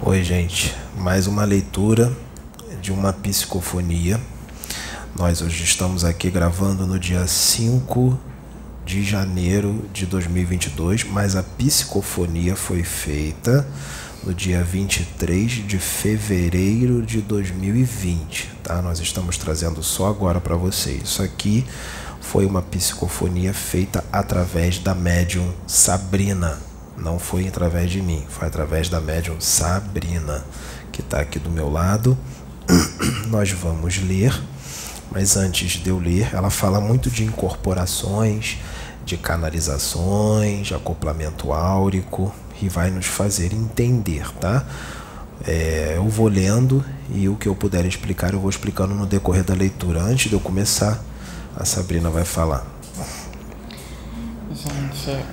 Oi, gente. Mais uma leitura de uma psicofonia. Nós hoje estamos aqui gravando no dia 5 de janeiro de 2022, mas a psicofonia foi feita no dia 23 de fevereiro de 2020, tá? Nós estamos trazendo só agora para vocês. Isso aqui foi uma psicofonia feita através da médium Sabrina. Não foi através de mim, foi através da médium Sabrina, que está aqui do meu lado. Nós vamos ler, mas antes de eu ler, ela fala muito de incorporações, de canalizações, de acoplamento áurico, e vai nos fazer entender, tá? É, eu vou lendo e o que eu puder explicar eu vou explicando no decorrer da leitura. Antes de eu começar, a Sabrina vai falar. Gente,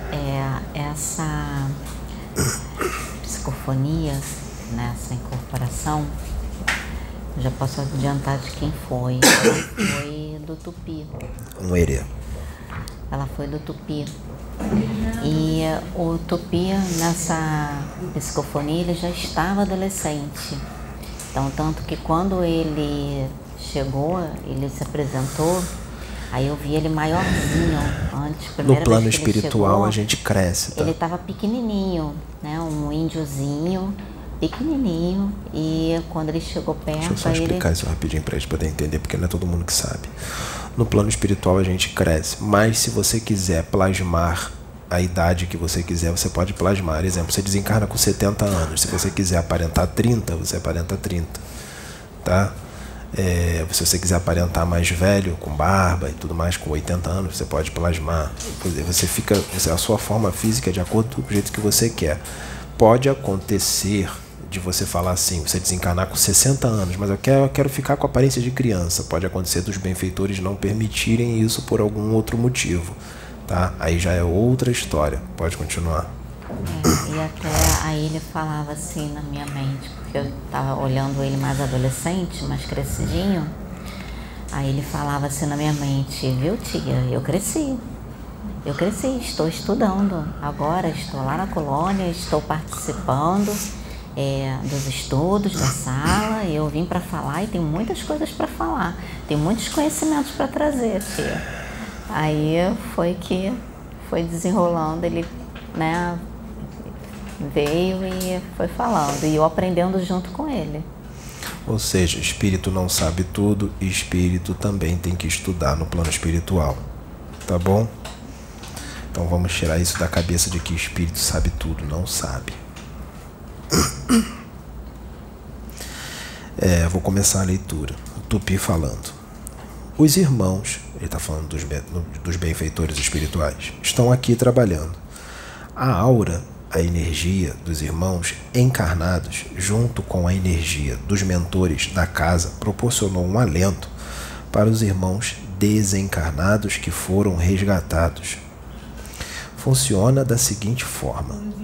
é, essa psicofonia, nessa né, incorporação, já posso adiantar de quem foi. Ela foi do Tupi. Um herê. Ela foi do Tupi. E o Tupi, nessa psicofonia, ele já estava adolescente. Então, tanto que quando ele chegou, ele se apresentou, aí eu vi ele maiorzinho antes. No plano espiritual chegou, a gente cresce, tá? Ele estava pequenininho, né? Um índiozinho, pequenininho. E quando ele chegou perto, Deixa eu só explicar ele... isso rapidinho para gente poder entender, porque não é todo mundo que sabe. No plano espiritual a gente cresce, mas se você quiser plasmar a idade que você quiser, você pode plasmar. Exemplo, você desencarna com 70 anos. Se você quiser aparentar 30, você aparenta 30. Tá? É, se você quiser aparentar mais velho, com barba e tudo mais, com 80 anos, você pode plasmar. Você fica. A sua forma física é de acordo com o jeito que você quer. Pode acontecer de você falar assim, você desencarnar com 60 anos, mas eu quero, eu quero ficar com a aparência de criança. Pode acontecer dos benfeitores não permitirem isso por algum outro motivo tá? Aí já é outra história. Pode continuar. É, e até aí ele falava assim na minha mente, porque eu estava olhando ele mais adolescente, mais crescidinho. Aí ele falava assim na minha mente, viu tia, eu cresci. Eu cresci, estou estudando. Agora estou lá na colônia, estou participando é, dos estudos da sala. Eu vim para falar e tem muitas coisas para falar. Tem muitos conhecimentos para trazer, tia. Aí foi que foi desenrolando, ele né, veio e foi falando, e eu aprendendo junto com ele. Ou seja, espírito não sabe tudo e espírito também tem que estudar no plano espiritual. Tá bom? Então vamos tirar isso da cabeça de que espírito sabe tudo. Não sabe. É, vou começar a leitura. O Tupi falando. Os irmãos, ele está falando dos, dos benfeitores espirituais, estão aqui trabalhando. A aura, a energia dos irmãos encarnados, junto com a energia dos mentores da casa, proporcionou um alento para os irmãos desencarnados que foram resgatados. Funciona da seguinte forma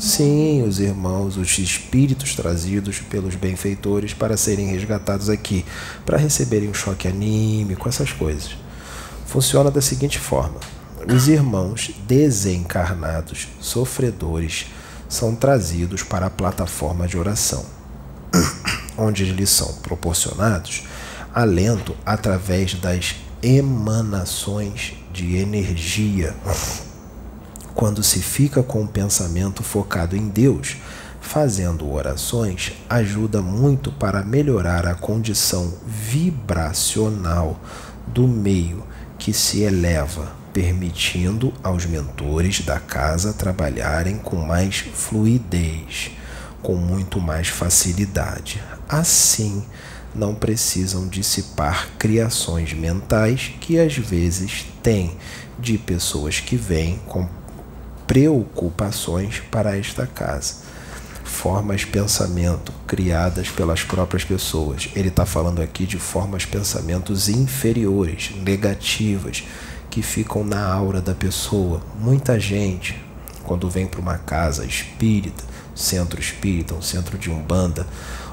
Sim, os irmãos, os espíritos trazidos pelos benfeitores para serem resgatados aqui, para receberem um choque anímico, essas coisas. Funciona da seguinte forma: os irmãos desencarnados, sofredores, são trazidos para a plataforma de oração, onde lhes são proporcionados alento através das emanações de energia. Quando se fica com o pensamento focado em Deus, fazendo orações, ajuda muito para melhorar a condição vibracional do meio que se eleva, permitindo aos mentores da casa trabalharem com mais fluidez, com muito mais facilidade. Assim, não precisam dissipar criações mentais que às vezes têm de pessoas que vêm com preocupações para esta casa. Formas pensamento criadas pelas próprias pessoas. Ele está falando aqui de formas pensamentos inferiores, negativas, que ficam na aura da pessoa. Muita gente, quando vem para uma casa espírita, centro espírita, um centro de umbanda,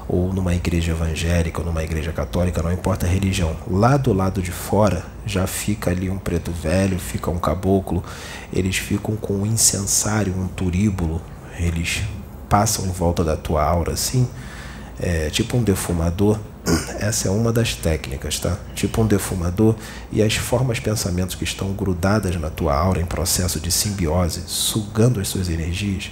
ou numa igreja evangélica ou numa igreja católica, não importa a religião, lá do lado de fora já fica ali um preto velho, fica um caboclo, eles ficam com um incensário, um turíbulo, eles passam em volta da tua aura assim, é, tipo um defumador. Essa é uma das técnicas, tá? Tipo um defumador e as formas pensamentos que estão grudadas na tua aura em processo de simbiose, sugando as suas energias,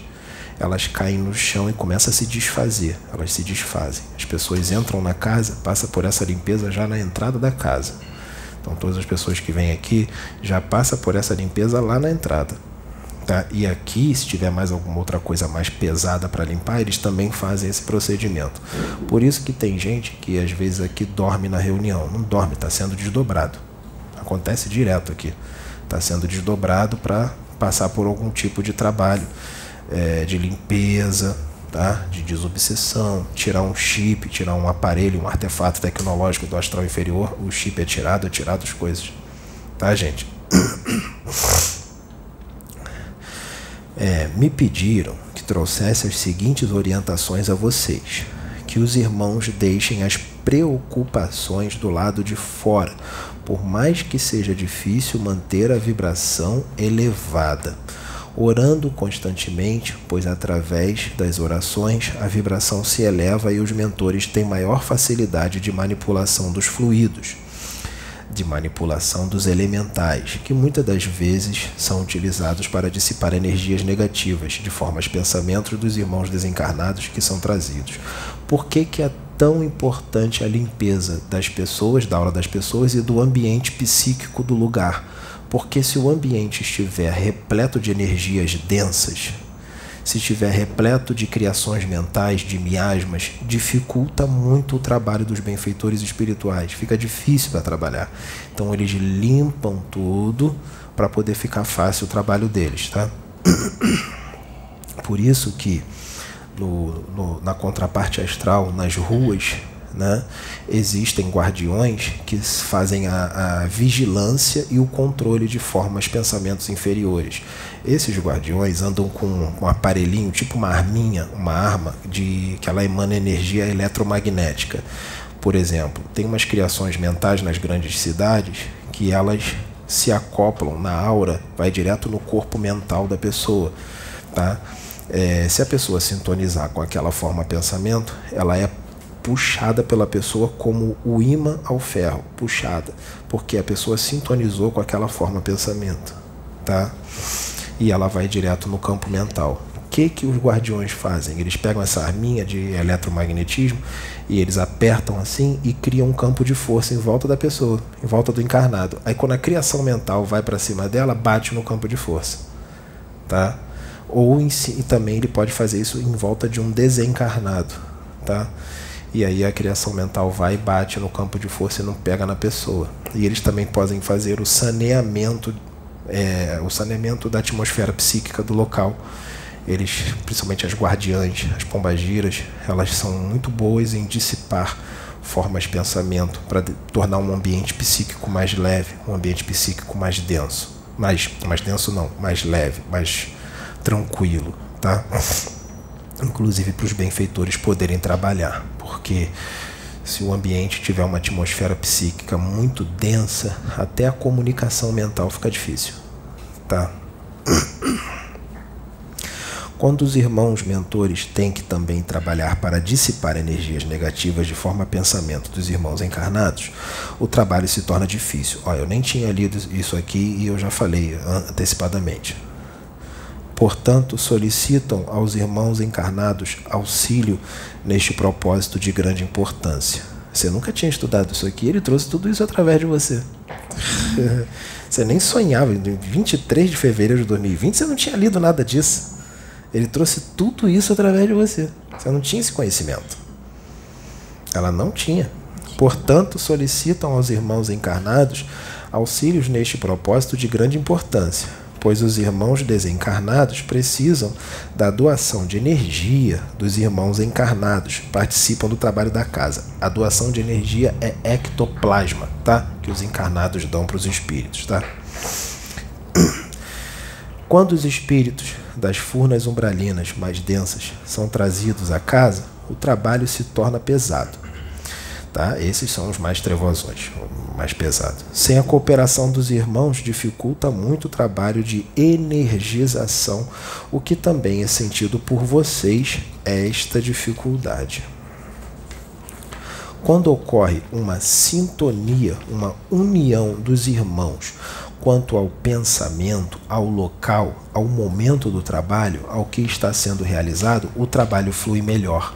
elas caem no chão e começam a se desfazer. Elas se desfazem. As pessoas entram na casa, passa por essa limpeza já na entrada da casa. Então todas as pessoas que vêm aqui já passa por essa limpeza lá na entrada. Tá? E aqui, se tiver mais alguma outra coisa mais pesada para limpar, eles também fazem esse procedimento. Por isso que tem gente que às vezes aqui dorme na reunião. Não dorme, está sendo desdobrado. Acontece direto aqui. Está sendo desdobrado para passar por algum tipo de trabalho é, de limpeza, tá? de desobsessão, tirar um chip, tirar um aparelho, um artefato tecnológico do astral inferior. O chip é tirado, é tirado as coisas. Tá, gente? é, me pediram que trouxesse as seguintes orientações a vocês: que os irmãos deixem as preocupações do lado de fora, por mais que seja difícil manter a vibração elevada. Orando constantemente, pois através das orações a vibração se eleva e os mentores têm maior facilidade de manipulação dos fluidos de manipulação dos elementais, que muitas das vezes são utilizados para dissipar energias negativas, de forma aos pensamentos dos irmãos desencarnados que são trazidos. Por que, que é tão importante a limpeza das pessoas, da aura das pessoas e do ambiente psíquico do lugar? Porque se o ambiente estiver repleto de energias densas, se estiver repleto de criações mentais, de miasmas, dificulta muito o trabalho dos benfeitores espirituais. Fica difícil para trabalhar. Então eles limpam tudo para poder ficar fácil o trabalho deles, tá? Por isso que no, no, na contraparte astral, nas ruas, né, existem guardiões que fazem a, a, vigilância e o controle de formas, pensamentos inferiores. Esses guardiões andam com um aparelhinho, tipo uma arminha, uma arma, de que ela emana energia eletromagnética. Por exemplo, tem umas criações mentais nas grandes cidades que elas se acoplam na aura, vai direto no corpo mental da pessoa. Tá? É, se a pessoa sintonizar com aquela forma pensamento, ela é puxada pela pessoa como o imã ao ferro, puxada, porque a pessoa sintonizou com aquela forma pensamento, tá? E ela vai direto no campo mental. O que que os guardiões fazem? Eles pegam essa arminha de eletromagnetismo e eles apertam assim e criam um campo de força em volta da pessoa, em volta do encarnado. Aí quando a criação mental vai para cima dela, bate no campo de força, tá? Ou si, e também ele pode fazer isso em volta de um desencarnado, tá? E aí a criação mental vai e bate no campo de força e não pega na pessoa. E eles também podem fazer o saneamento, é, o saneamento da atmosfera psíquica do local. Eles, principalmente as guardiãs, as pombagiras, elas são muito boas em dissipar formas de pensamento para tornar um ambiente psíquico mais leve, um ambiente psíquico mais denso. Mais, mais denso não, mais leve, mais tranquilo, tá? Inclusive para os benfeitores poderem trabalhar porque se o ambiente tiver uma atmosfera psíquica muito densa, até a comunicação mental fica difícil, tá? Quando os irmãos mentores têm que também trabalhar para dissipar energias negativas de forma a pensamento dos irmãos encarnados, o trabalho se torna difícil. Olha, eu nem tinha lido isso aqui e eu já falei antecipadamente. Portanto, solicitam aos irmãos encarnados auxílio neste propósito de grande importância. Você nunca tinha estudado isso aqui, ele trouxe tudo isso através de você. Você nem sonhava, em 23 de fevereiro de 2020 você não tinha lido nada disso. Ele trouxe tudo isso através de você. Você não tinha esse conhecimento. Ela não tinha. Portanto, solicitam aos irmãos encarnados auxílios neste propósito de grande importância pois os irmãos desencarnados precisam da doação de energia dos irmãos encarnados, participam do trabalho da casa. A doação de energia é ectoplasma, tá? Que os encarnados dão para os espíritos, tá? Quando os espíritos das furnas umbralinas mais densas são trazidos à casa, o trabalho se torna pesado. Tá? Esses são os mais trevosões, mais pesados. Sem a cooperação dos irmãos, dificulta muito o trabalho de energização, o que também é sentido por vocês esta dificuldade. Quando ocorre uma sintonia, uma união dos irmãos quanto ao pensamento, ao local, ao momento do trabalho, ao que está sendo realizado, o trabalho flui melhor.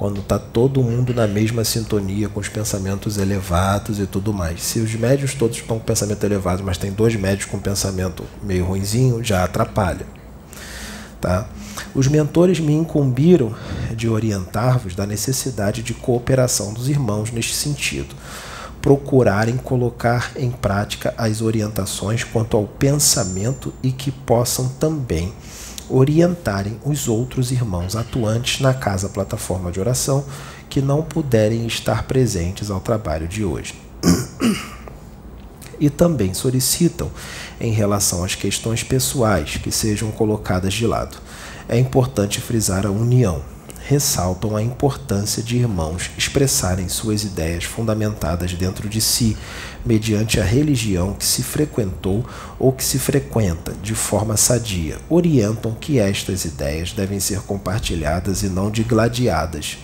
Quando está todo mundo na mesma sintonia, com os pensamentos elevados e tudo mais. Se os médios todos estão com pensamento elevado, mas tem dois médios com pensamento meio ruinzinho, já atrapalha. Tá? Os mentores me incumbiram de orientar-vos da necessidade de cooperação dos irmãos neste sentido. Procurarem colocar em prática as orientações quanto ao pensamento e que possam também orientarem os outros irmãos atuantes na casa plataforma de oração que não puderem estar presentes ao trabalho de hoje. e também solicitam, em relação às questões pessoais, que sejam colocadas de lado é importante frisar a união. Ressaltam a importância de irmãos expressarem suas ideias fundamentadas dentro de si, mediante a religião que se frequentou ou que se frequenta de forma sadia. Orientam que estas ideias devem ser compartilhadas e não digladiadas.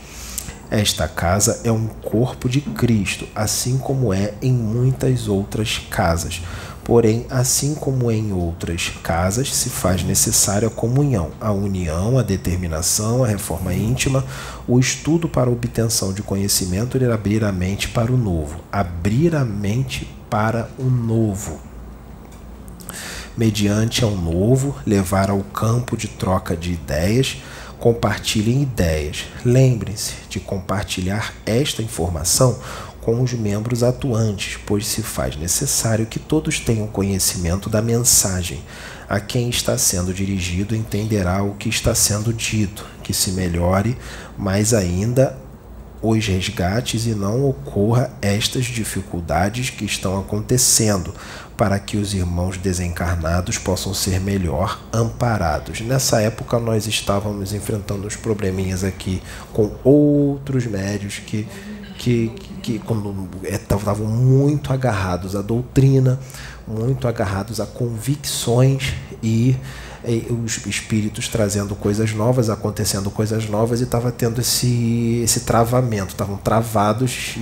Esta casa é um corpo de Cristo, assim como é em muitas outras casas Porém, assim como em outras casas, se faz necessária a comunhão, a união, a determinação, a reforma íntima, o estudo para a obtenção de conhecimento e abrir a mente para o novo. Abrir a mente para o novo. Mediante ao novo, levar ao campo de troca de ideias, compartilhem ideias. Lembrem-se de compartilhar esta informação com os membros atuantes, pois se faz necessário que todos tenham conhecimento da mensagem. A quem está sendo dirigido entenderá o que está sendo dito, que se melhore mais ainda os resgates e não ocorra estas dificuldades que estão acontecendo, para que os irmãos desencarnados possam ser melhor amparados. Nessa época nós estávamos enfrentando os probleminhas aqui com outros médios que que, que estavam é, muito agarrados à doutrina, muito agarrados a convicções e, e os espíritos trazendo coisas novas, acontecendo coisas novas e estava tendo esse, esse travamento, estavam travados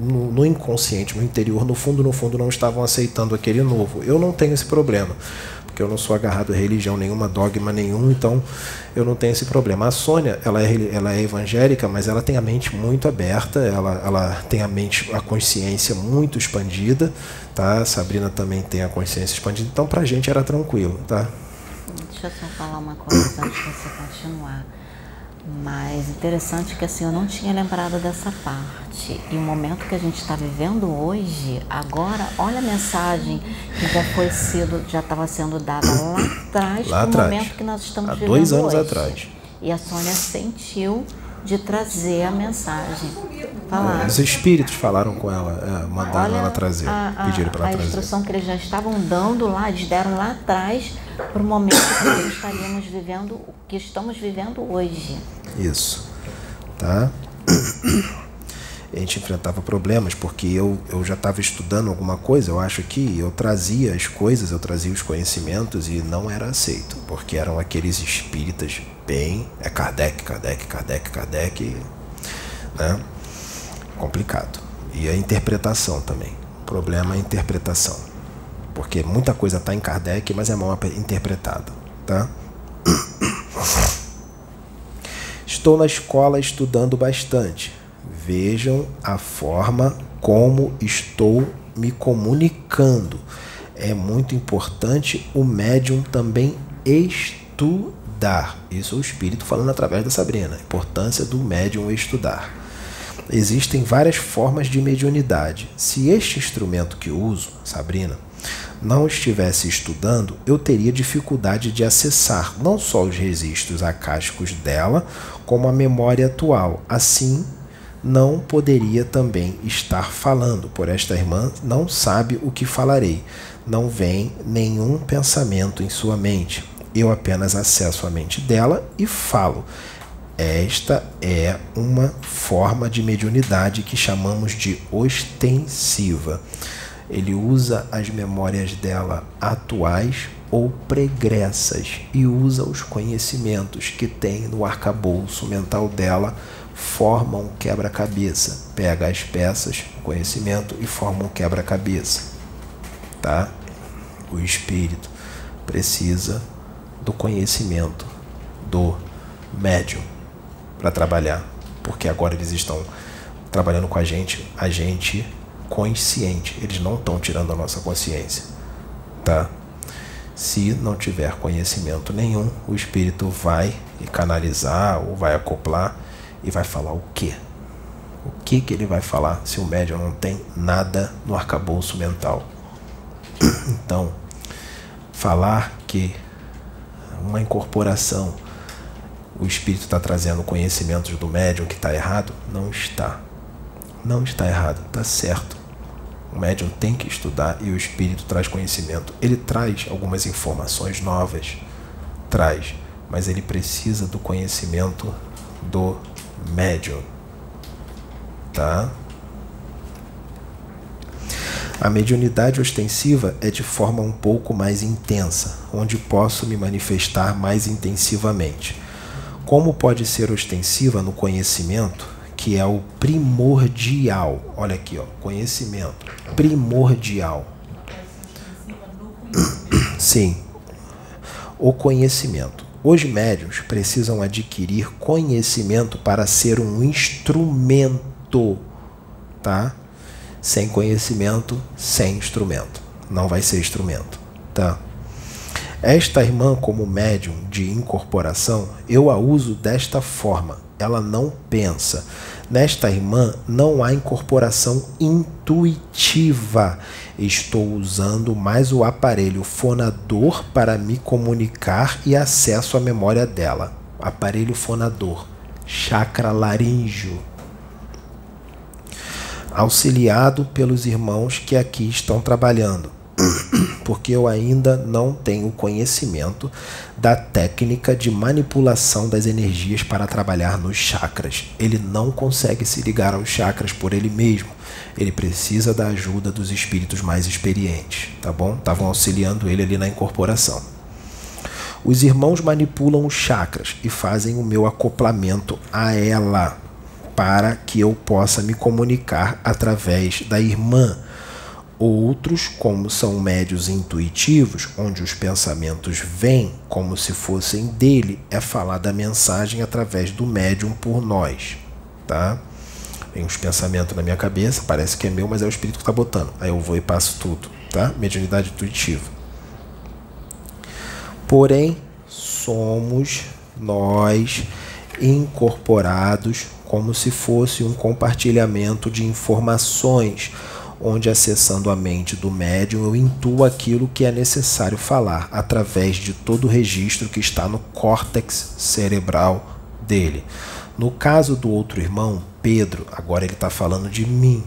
no, no inconsciente, no interior, no fundo, no fundo não estavam aceitando aquele novo. Eu não tenho esse problema porque eu não sou agarrado a religião nenhuma, dogma nenhum, então eu não tenho esse problema. A Sônia, ela é, ela é evangélica, mas ela tem a mente muito aberta, ela, ela tem a mente, a consciência muito expandida, tá? A Sabrina também tem a consciência expandida, então pra gente era tranquilo, tá? Deixa eu só falar uma coisa antes de você continuar. Mas interessante que assim eu não tinha lembrado dessa parte. E o momento que a gente está vivendo hoje, agora, olha a mensagem que já foi sido, já estava sendo dada lá atrás, lá no atrás. momento que nós estamos Há vivendo dois anos hoje. atrás. E a Sônia sentiu de trazer a mensagem. Falar. Os espíritos falaram com ela, é, mandaram Olha ela trazer, a, a, pediram para a ela trazer. instrução que eles já estavam dando lá, eles deram lá atrás para o momento que estaríamos vivendo, o que estamos vivendo hoje. Isso. Tá? A gente enfrentava problemas porque eu, eu já estava estudando alguma coisa, eu acho que eu trazia as coisas, eu trazia os conhecimentos e não era aceito, porque eram aqueles espíritas bem. É Kardec, Kardec, Kardec, Kardec. Né? Complicado. E a interpretação também. O problema é a interpretação. Porque muita coisa está em Kardec, mas é mal interpretada. Tá? Estou na escola estudando bastante. Vejam a forma como estou me comunicando. É muito importante o médium também estudar. Isso é o espírito falando através da Sabrina. A importância do médium estudar. Existem várias formas de mediunidade. Se este instrumento que uso, Sabrina, não estivesse estudando, eu teria dificuldade de acessar não só os registros acásticos dela, como a memória atual. Assim, não poderia também estar falando, por esta irmã não sabe o que falarei. Não vem nenhum pensamento em sua mente. Eu apenas acesso a mente dela e falo. Esta é uma forma de mediunidade que chamamos de ostensiva. Ele usa as memórias dela atuais ou pregressas e usa os conhecimentos que tem no arcabouço mental dela, forma um quebra-cabeça. Pega as peças, o conhecimento e forma um quebra-cabeça. Tá? O espírito precisa do conhecimento do médium para trabalhar, porque agora eles estão trabalhando com a gente, a gente consciente. Eles não estão tirando a nossa consciência, tá? Se não tiver conhecimento nenhum, o espírito vai canalizar ou vai acoplar e vai falar o quê? O que que ele vai falar se o médium não tem nada no arcabouço mental? Então, falar que uma incorporação o espírito está trazendo conhecimentos do médium que está errado, não está. Não está errado, está certo. O médium tem que estudar e o espírito traz conhecimento. Ele traz algumas informações novas, traz, mas ele precisa do conhecimento do médium. Tá? A mediunidade ostensiva é de forma um pouco mais intensa, onde posso me manifestar mais intensivamente. Como pode ser ostensiva no conhecimento, que é o primordial. Olha aqui, ó, conhecimento primordial. Sim, o conhecimento. Os médios precisam adquirir conhecimento para ser um instrumento, tá? Sem conhecimento, sem instrumento. Não vai ser instrumento, tá? Esta irmã, como médium de incorporação, eu a uso desta forma. Ela não pensa. Nesta irmã não há incorporação intuitiva. Estou usando mais o aparelho fonador para me comunicar e acesso à memória dela. Aparelho fonador, chakra laríngeo. Auxiliado pelos irmãos que aqui estão trabalhando porque eu ainda não tenho conhecimento da técnica de manipulação das energias para trabalhar nos chakras. Ele não consegue se ligar aos chakras por ele mesmo. Ele precisa da ajuda dos espíritos mais experientes, tá bom? Estavam auxiliando ele ali na incorporação. Os irmãos manipulam os chakras e fazem o meu acoplamento a ela para que eu possa me comunicar através da irmã Outros, como são médios intuitivos, onde os pensamentos vêm como se fossem dele, é falar da mensagem através do médium por nós, tá? Vem os pensamentos na minha cabeça, parece que é meu, mas é o espírito que está botando. Aí eu vou e passo tudo, tá? Mediunidade intuitiva. Porém, somos nós incorporados como se fosse um compartilhamento de informações onde acessando a mente do médium eu intuo aquilo que é necessário falar através de todo o registro que está no córtex cerebral dele. No caso do outro irmão, Pedro, agora ele está falando de mim,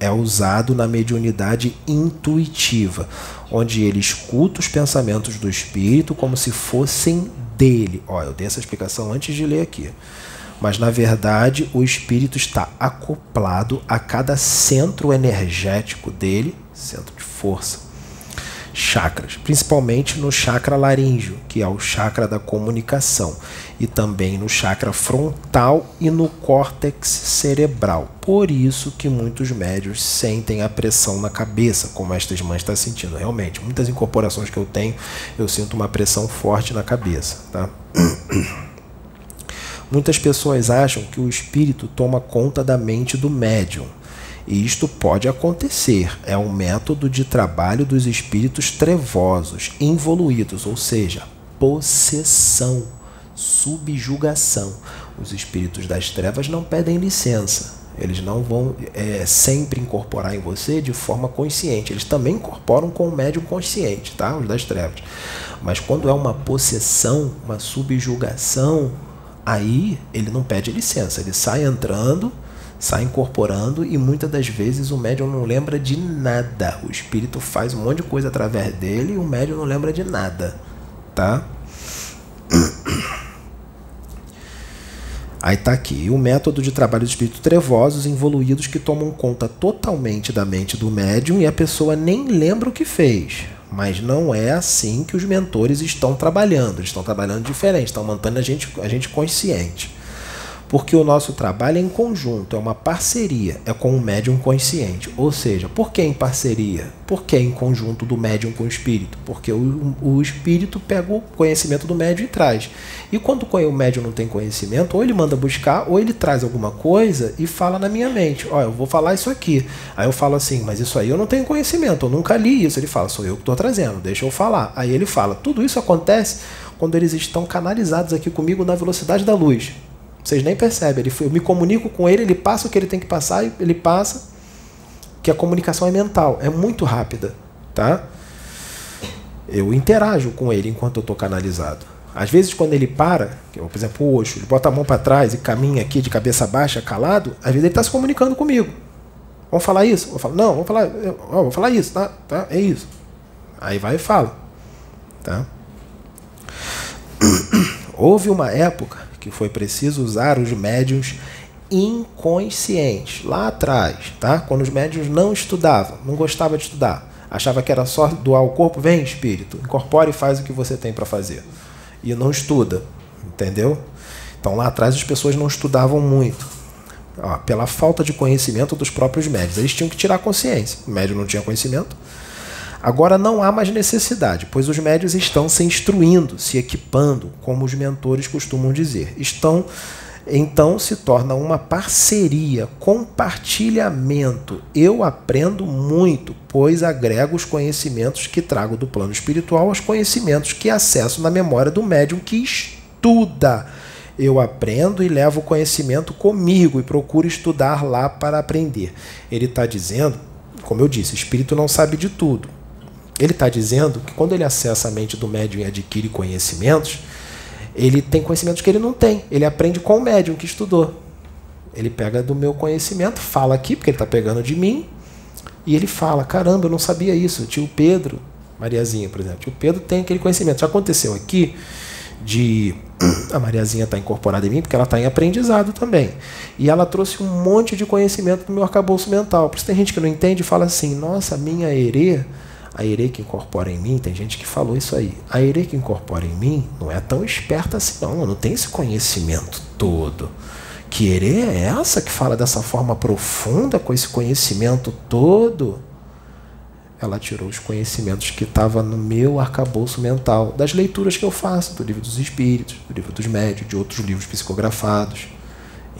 é usado na mediunidade intuitiva, onde ele escuta os pensamentos do espírito como se fossem dele. Olha, eu dei essa explicação antes de ler aqui mas na verdade o espírito está acoplado a cada centro energético dele, centro de força, chakras, principalmente no chakra laríngeo, que é o chakra da comunicação, e também no chakra frontal e no córtex cerebral. Por isso que muitos médios sentem a pressão na cabeça, como esta irmã está sentindo. Realmente, muitas incorporações que eu tenho, eu sinto uma pressão forte na cabeça, tá? Muitas pessoas acham que o espírito toma conta da mente do médium. E isto pode acontecer. É um método de trabalho dos espíritos trevosos, involuídos, ou seja, possessão, subjugação. Os espíritos das trevas não pedem licença. Eles não vão é, sempre incorporar em você de forma consciente. Eles também incorporam com o médium consciente, tá? Os das trevas. Mas quando é uma possessão, uma subjugação, Aí ele não pede licença, ele sai entrando, sai incorporando e muitas das vezes o médium não lembra de nada. O espírito faz um monte de coisa através dele e o médium não lembra de nada, tá? Aí tá aqui, o método de trabalho de espíritos trevosos involuídos que tomam conta totalmente da mente do médium e a pessoa nem lembra o que fez. Mas não é assim que os mentores estão trabalhando. Eles estão trabalhando diferente, estão mantendo a gente, a gente consciente. Porque o nosso trabalho é em conjunto, é uma parceria, é com o médium consciente. Ou seja, por que em parceria? Por que em conjunto do médium com o espírito? Porque o, o espírito pega o conhecimento do médium e traz. E quando o médium não tem conhecimento, ou ele manda buscar, ou ele traz alguma coisa e fala na minha mente: Ó, eu vou falar isso aqui. Aí eu falo assim, mas isso aí eu não tenho conhecimento, eu nunca li isso. Ele fala: sou eu que estou trazendo, deixa eu falar. Aí ele fala: tudo isso acontece quando eles estão canalizados aqui comigo na velocidade da luz. Vocês nem percebem. Ele, eu me comunico com ele, ele passa o que ele tem que passar ele passa. Que a comunicação é mental, é muito rápida, tá? Eu interajo com ele enquanto eu estou canalizado. Às vezes, quando ele para, por exemplo, o Oxo, ele bota a mão para trás e caminha aqui de cabeça baixa, calado, às vezes ele está se comunicando comigo. Vamos falar isso? Eu falo, não, vamos falar, ó, vou falar isso, tá? tá? É isso. Aí vai e fala. Tá? Houve uma época que foi preciso usar os médiums inconscientes, lá atrás, tá? quando os médiums não estudavam, não gostavam de estudar, achava que era só doar o corpo, vem espírito, incorpore e faz o que você tem para fazer. E não estuda, entendeu? Então lá atrás as pessoas não estudavam muito. Ó, pela falta de conhecimento dos próprios médios. Eles tinham que tirar consciência. O médium não tinha conhecimento, Agora não há mais necessidade, pois os médios estão se instruindo, se equipando, como os mentores costumam dizer. Estão então se torna uma parceria, compartilhamento. Eu aprendo muito, pois agrego os conhecimentos que trago do plano espiritual aos conhecimentos que acesso na memória do médium que estuda. Eu aprendo e levo o conhecimento comigo e procuro estudar lá para aprender. Ele está dizendo, como eu disse, espírito não sabe de tudo. Ele está dizendo que quando ele acessa a mente do médium e adquire conhecimentos, ele tem conhecimentos que ele não tem. Ele aprende com o médium que estudou. Ele pega do meu conhecimento, fala aqui, porque ele está pegando de mim, e ele fala: caramba, eu não sabia isso. O tio Pedro, Mariazinha, por exemplo, o tio Pedro tem aquele conhecimento. Já aconteceu aqui de a Mariazinha estar tá incorporada em mim, porque ela está em aprendizado também. E ela trouxe um monte de conhecimento do meu arcabouço mental. Por isso tem gente que não entende e fala assim: nossa, minha herê a Ere que incorpora em mim, tem gente que falou isso aí. A Ere que incorpora em mim não é tão esperta assim, não. Não tem esse conhecimento todo. Que Ere é essa que fala dessa forma profunda, com esse conhecimento todo? Ela tirou os conhecimentos que estavam no meu arcabouço mental, das leituras que eu faço, do livro dos espíritos, do livro dos médios, de outros livros psicografados.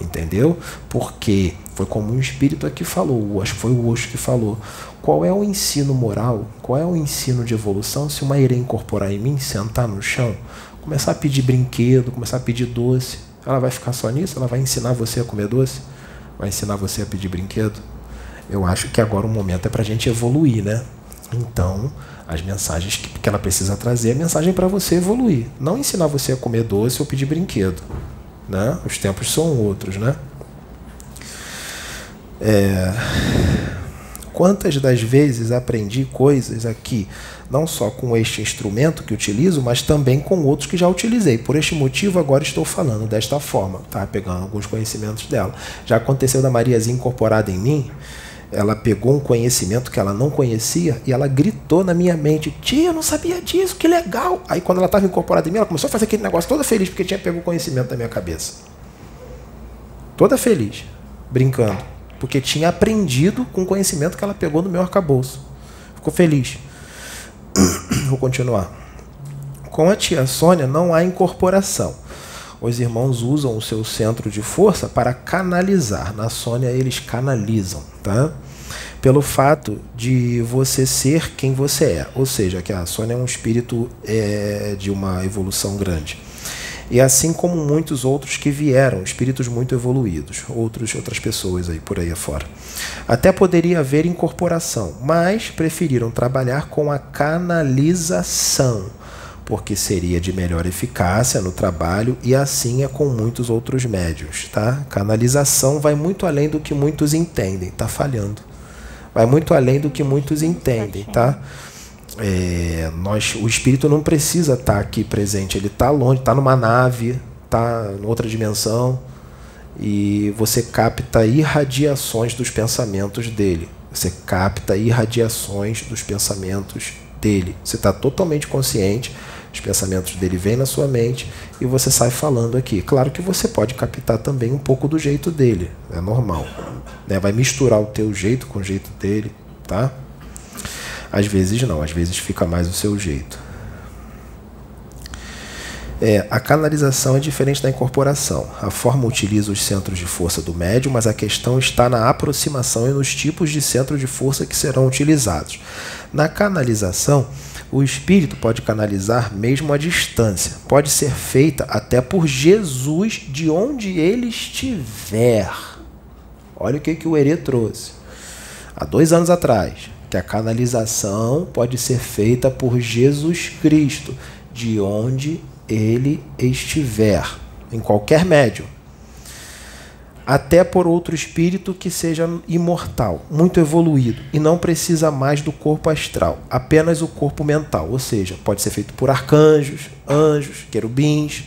Entendeu? Porque foi como um espírito aqui falou, acho que foi o Osho que falou. Qual é o ensino moral? Qual é o ensino de evolução se uma irei incorporar em mim, sentar no chão, começar a pedir brinquedo, começar a pedir doce? Ela vai ficar só nisso? Ela vai ensinar você a comer doce? Vai ensinar você a pedir brinquedo? Eu acho que agora o momento é para a gente evoluir, né? Então, as mensagens que, que ela precisa trazer é mensagem para você evoluir. Não ensinar você a comer doce ou pedir brinquedo. Né? Os tempos são outros, né? É... Quantas das vezes aprendi coisas aqui, não só com este instrumento que utilizo, mas também com outros que já utilizei. Por este motivo, agora estou falando desta forma, tá? Pegando alguns conhecimentos dela. Já aconteceu da Mariazinha incorporada em mim, ela pegou um conhecimento que ela não conhecia e ela gritou na minha mente: Tia, eu não sabia disso, que legal. Aí, quando ela estava incorporada em mim, ela começou a fazer aquele negócio toda feliz porque tinha pego o conhecimento da minha cabeça. Toda feliz, brincando porque tinha aprendido com o conhecimento que ela pegou no meu arcabouço. Ficou feliz. Vou continuar. Com a tia Sônia não há incorporação. Os irmãos usam o seu centro de força para canalizar. Na Sônia eles canalizam, tá? Pelo fato de você ser quem você é. Ou seja, que a Sônia é um espírito é, de uma evolução grande e assim como muitos outros que vieram, espíritos muito evoluídos, outros, outras pessoas aí por aí afora. Até poderia haver incorporação, mas preferiram trabalhar com a canalização, porque seria de melhor eficácia no trabalho e assim é com muitos outros médios, tá? Canalização vai muito além do que muitos entendem, tá falhando. Vai muito além do que muitos entendem, tá? é, nós, o espírito não precisa estar tá aqui presente, ele está longe, está numa nave, está em outra dimensão, e você capta irradiações dos pensamentos dele. Você capta irradiações dos pensamentos dele. Você está totalmente consciente, os pensamentos dele vêm na sua mente e você sai falando aqui. Claro que você pode captar também um pouco do jeito dele, é normal. Né? Vai misturar o teu jeito com o jeito dele, tá? Às vezes não, às vezes fica mais o seu jeito. É, a canalização é diferente da incorporação. A forma utiliza os centros de força do médium, mas a questão está na aproximação e nos tipos de centro de força que serão utilizados. Na canalização, o espírito pode canalizar mesmo à distância. Pode ser feita até por Jesus de onde ele estiver. Olha o que, que o Herê trouxe. Há dois anos atrás, que a canalização pode ser feita por Jesus Cristo, de onde ele estiver, em qualquer médium. Até por outro espírito que seja imortal, muito evoluído, e não precisa mais do corpo astral, apenas o corpo mental, ou seja, pode ser feito por arcanjos, anjos, querubins.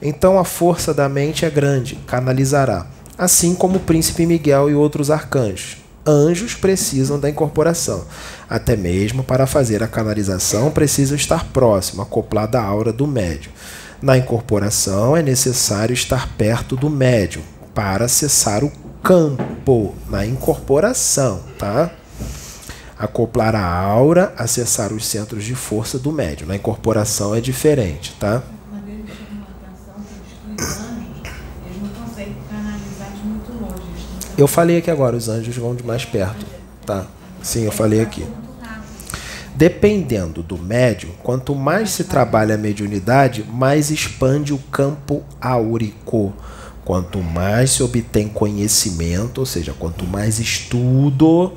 Então a força da mente é grande, canalizará, assim como o príncipe Miguel e outros arcanjos anjos precisam da incorporação. Até mesmo para fazer a canalização precisam estar próximo, acoplado à aura do médium. Na incorporação é necessário estar perto do médium para acessar o campo. Na incorporação, tá? Acoplar a aura, acessar os centros de força do médium. Na incorporação é diferente, tá? Eu falei aqui agora, os anjos vão de mais perto. Tá? Sim, eu falei aqui. Dependendo do médium, quanto mais se trabalha a mediunidade, mais expande o campo áurico. Quanto mais se obtém conhecimento, ou seja, quanto mais estudo,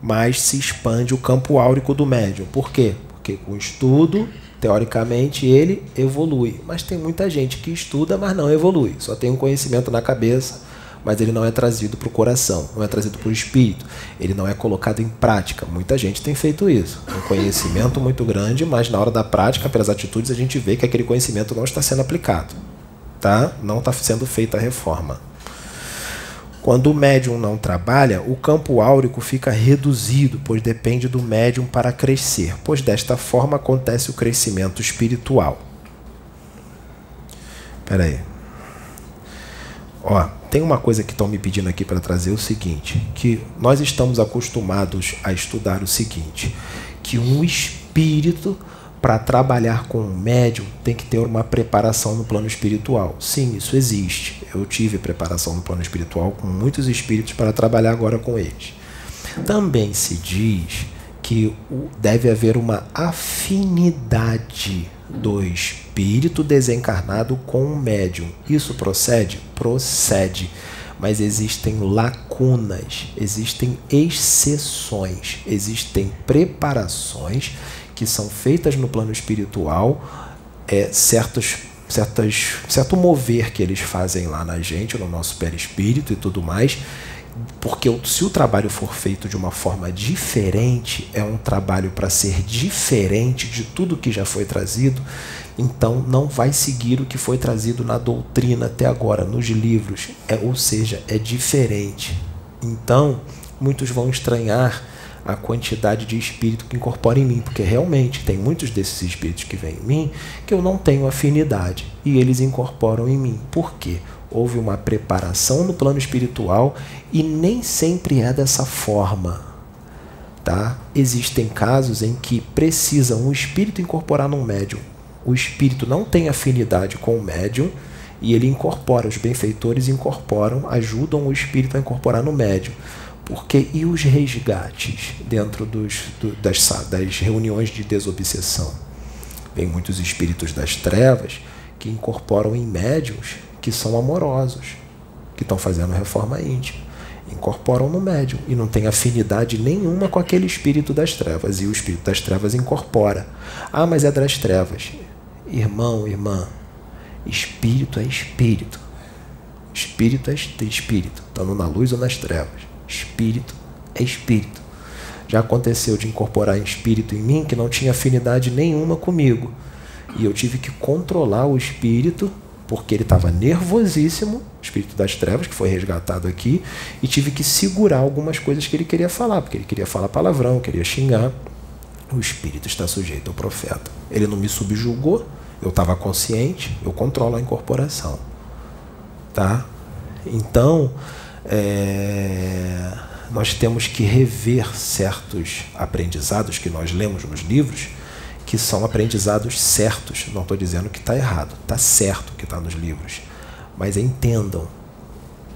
mais se expande o campo áurico do médium. Por quê? Porque com estudo, teoricamente, ele evolui. Mas tem muita gente que estuda, mas não evolui. Só tem um conhecimento na cabeça mas ele não é trazido para o coração, não é trazido para o espírito, ele não é colocado em prática. Muita gente tem feito isso. Um conhecimento muito grande, mas na hora da prática, pelas atitudes, a gente vê que aquele conhecimento não está sendo aplicado. Tá? Não está sendo feita a reforma. Quando o médium não trabalha, o campo áurico fica reduzido, pois depende do médium para crescer, pois desta forma acontece o crescimento espiritual. Espera aí. Ó, tem uma coisa que estão me pedindo aqui para trazer o seguinte, que nós estamos acostumados a estudar o seguinte, que um espírito para trabalhar com um médium tem que ter uma preparação no plano espiritual. Sim, isso existe. Eu tive preparação no plano espiritual com muitos espíritos para trabalhar agora com eles. Também se diz que deve haver uma afinidade do espírito desencarnado com o médium. Isso procede? Procede. Mas existem lacunas, existem exceções, existem preparações que são feitas no plano espiritual, é, certos, certas, certo mover que eles fazem lá na gente, no nosso perispírito e tudo mais, porque se o trabalho for feito de uma forma diferente, é um trabalho para ser diferente de tudo que já foi trazido, então não vai seguir o que foi trazido na doutrina até agora, nos livros, é, ou seja, é diferente. Então, muitos vão estranhar a quantidade de espírito que incorpora em mim, porque realmente tem muitos desses espíritos que vêm em mim que eu não tenho afinidade e eles incorporam em mim. Por quê? houve uma preparação no plano espiritual e nem sempre é dessa forma. Tá? Existem casos em que precisam o espírito incorporar num médium. O espírito não tem afinidade com o médium e ele incorpora, os benfeitores incorporam, ajudam o espírito a incorporar no médium. Porque e os resgates dentro dos, do, das, das reuniões de desobsessão? Vem muitos espíritos das trevas que incorporam em médiums que são amorosos, que estão fazendo reforma íntima, incorporam no médium e não tem afinidade nenhuma com aquele espírito das trevas e o espírito das trevas incorpora. Ah, mas é das trevas. Irmão, irmã, espírito é espírito. Espírito é espírito, estando na luz ou nas trevas. Espírito é espírito. Já aconteceu de incorporar espírito em mim que não tinha afinidade nenhuma comigo. E eu tive que controlar o espírito porque ele estava nervosíssimo, espírito das trevas, que foi resgatado aqui, e tive que segurar algumas coisas que ele queria falar, porque ele queria falar palavrão, queria xingar. O espírito está sujeito ao profeta. Ele não me subjugou, eu estava consciente, eu controlo a incorporação. Tá? Então, é, nós temos que rever certos aprendizados que nós lemos nos livros que são aprendizados certos. Não estou dizendo que está errado, está certo que está nos livros. Mas entendam,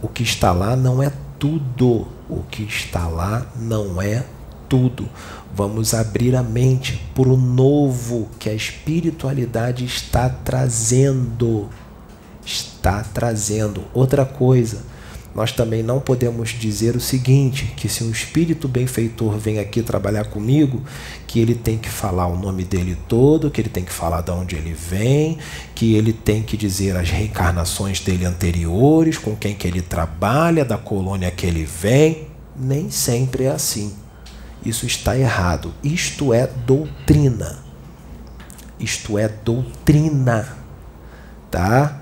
o que está lá não é tudo. O que está lá não é tudo. Vamos abrir a mente para o novo que a espiritualidade está trazendo. Está trazendo. Outra coisa, nós também não podemos dizer o seguinte: que se um espírito benfeitor vem aqui trabalhar comigo, que ele tem que falar o nome dele todo, que ele tem que falar de onde ele vem, que ele tem que dizer as reencarnações dele anteriores, com quem que ele trabalha, da colônia que ele vem. Nem sempre é assim. Isso está errado. Isto é doutrina. Isto é doutrina. Tá?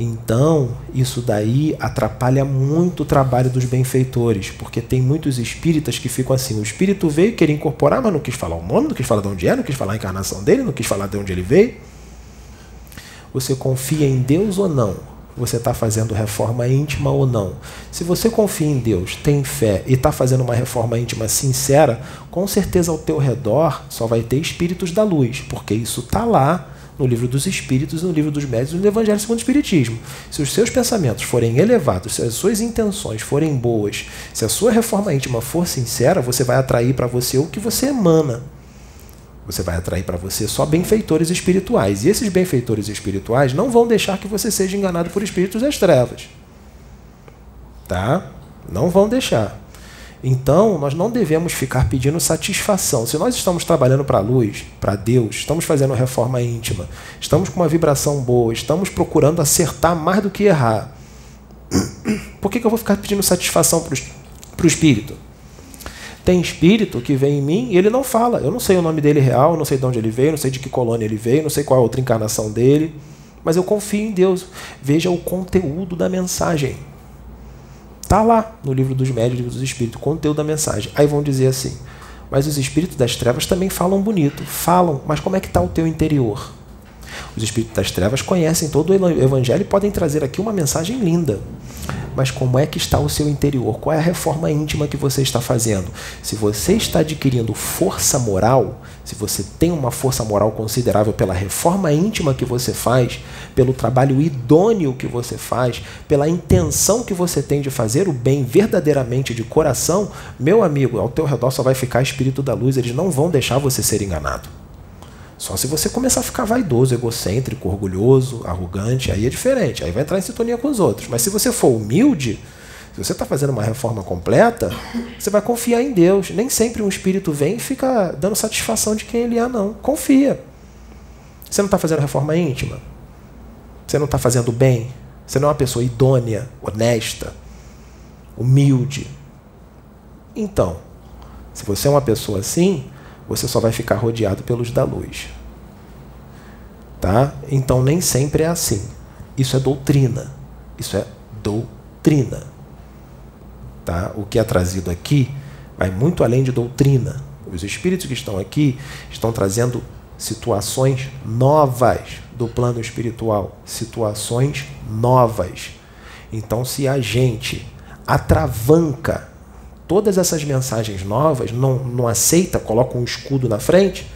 Então, isso daí atrapalha muito o trabalho dos benfeitores, porque tem muitos espíritas que ficam assim: o espírito veio querer incorporar, mas não quis falar o nome, não quis falar de onde é, não quis falar a encarnação dele, não quis falar de onde ele veio. Você confia em Deus ou não? Você está fazendo reforma íntima ou não? Se você confia em Deus, tem fé e está fazendo uma reforma íntima sincera, com certeza ao teu redor só vai ter espíritos da luz, porque isso está lá no livro dos Espíritos, no livro dos Médios e no Evangelho segundo o Espiritismo. Se os seus pensamentos forem elevados, se as suas intenções forem boas, se a sua reforma íntima for sincera, você vai atrair para você o que você emana. Você vai atrair para você só benfeitores espirituais. E esses benfeitores espirituais não vão deixar que você seja enganado por espíritos das trevas. Tá? Não vão deixar. Então, nós não devemos ficar pedindo satisfação. Se nós estamos trabalhando para a luz, para Deus, estamos fazendo reforma íntima, estamos com uma vibração boa, estamos procurando acertar mais do que errar, por que, que eu vou ficar pedindo satisfação para o espírito? Tem espírito que vem em mim e ele não fala. Eu não sei o nome dele real, não sei de onde ele veio, não sei de que colônia ele veio, não sei qual é a outra encarnação dele, mas eu confio em Deus. Veja o conteúdo da mensagem. Está lá no livro dos médios, livro dos espíritos, conteúdo da mensagem. Aí vão dizer assim: mas os espíritos das trevas também falam bonito. Falam, mas como é que está o teu interior? Os espíritos das trevas conhecem todo o evangelho e podem trazer aqui uma mensagem linda. Mas como é que está o seu interior? Qual é a reforma íntima que você está fazendo? Se você está adquirindo força moral, se você tem uma força moral considerável pela reforma íntima que você faz, pelo trabalho idôneo que você faz, pela intenção que você tem de fazer o bem verdadeiramente de coração, meu amigo, ao teu redor só vai ficar espírito da luz, eles não vão deixar você ser enganado. Só se você começar a ficar vaidoso, egocêntrico, orgulhoso, arrogante, aí é diferente, aí vai entrar em sintonia com os outros. Mas se você for humilde, se você está fazendo uma reforma completa, você vai confiar em Deus. Nem sempre um espírito vem e fica dando satisfação de quem ele é, não. Confia. Você não está fazendo reforma íntima? Você não está fazendo bem? Você não é uma pessoa idônea, honesta, humilde? Então, se você é uma pessoa assim, você só vai ficar rodeado pelos da luz. Tá? Então nem sempre é assim. Isso é doutrina. Isso é doutrina. Tá? O que é trazido aqui vai muito além de doutrina. Os espíritos que estão aqui estão trazendo situações novas do plano espiritual, situações novas. Então, se a gente atravanca todas essas mensagens novas, não, não aceita, coloca um escudo na frente,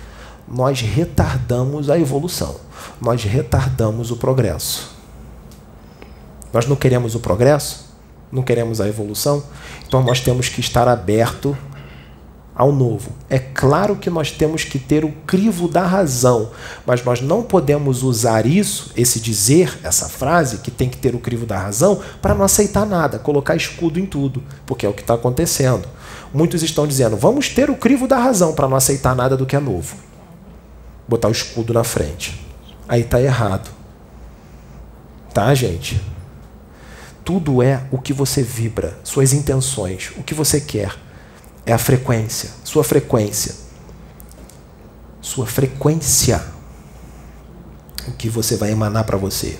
nós retardamos a evolução, nós retardamos o progresso. Nós não queremos o progresso, não queremos a evolução, então nós temos que estar aberto ao novo. É claro que nós temos que ter o crivo da razão, mas nós não podemos usar isso, esse dizer, essa frase, que tem que ter o crivo da razão, para não aceitar nada, colocar escudo em tudo, porque é o que está acontecendo. Muitos estão dizendo, vamos ter o crivo da razão para não aceitar nada do que é novo. Botar o escudo na frente. Aí está errado. Tá, gente? Tudo é o que você vibra, suas intenções, o que você quer é a frequência, sua frequência. Sua frequência. O que você vai emanar para você.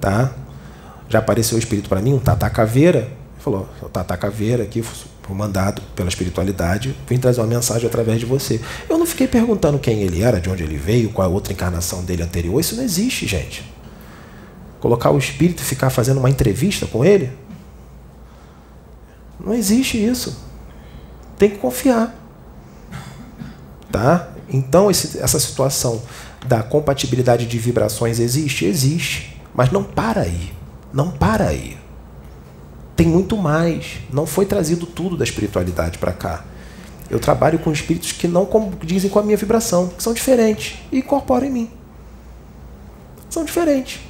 tá? Já apareceu o espírito para mim, um Tata Caveira. Falou, o Tata Caveira aqui, foi mandado pela espiritualidade, vim trazer uma mensagem através de você. Eu não fiquei perguntando quem ele era, de onde ele veio, qual a outra encarnação dele anterior. Isso não existe, gente. Colocar o espírito e ficar fazendo uma entrevista com ele? Não existe isso. Tem que confiar. Tá? Então, esse, essa situação da compatibilidade de vibrações existe? Existe. Mas não para aí. Não para aí. Tem muito mais. Não foi trazido tudo da espiritualidade para cá. Eu trabalho com espíritos que não dizem com a minha vibração, que são diferentes e incorporam em mim. São diferentes.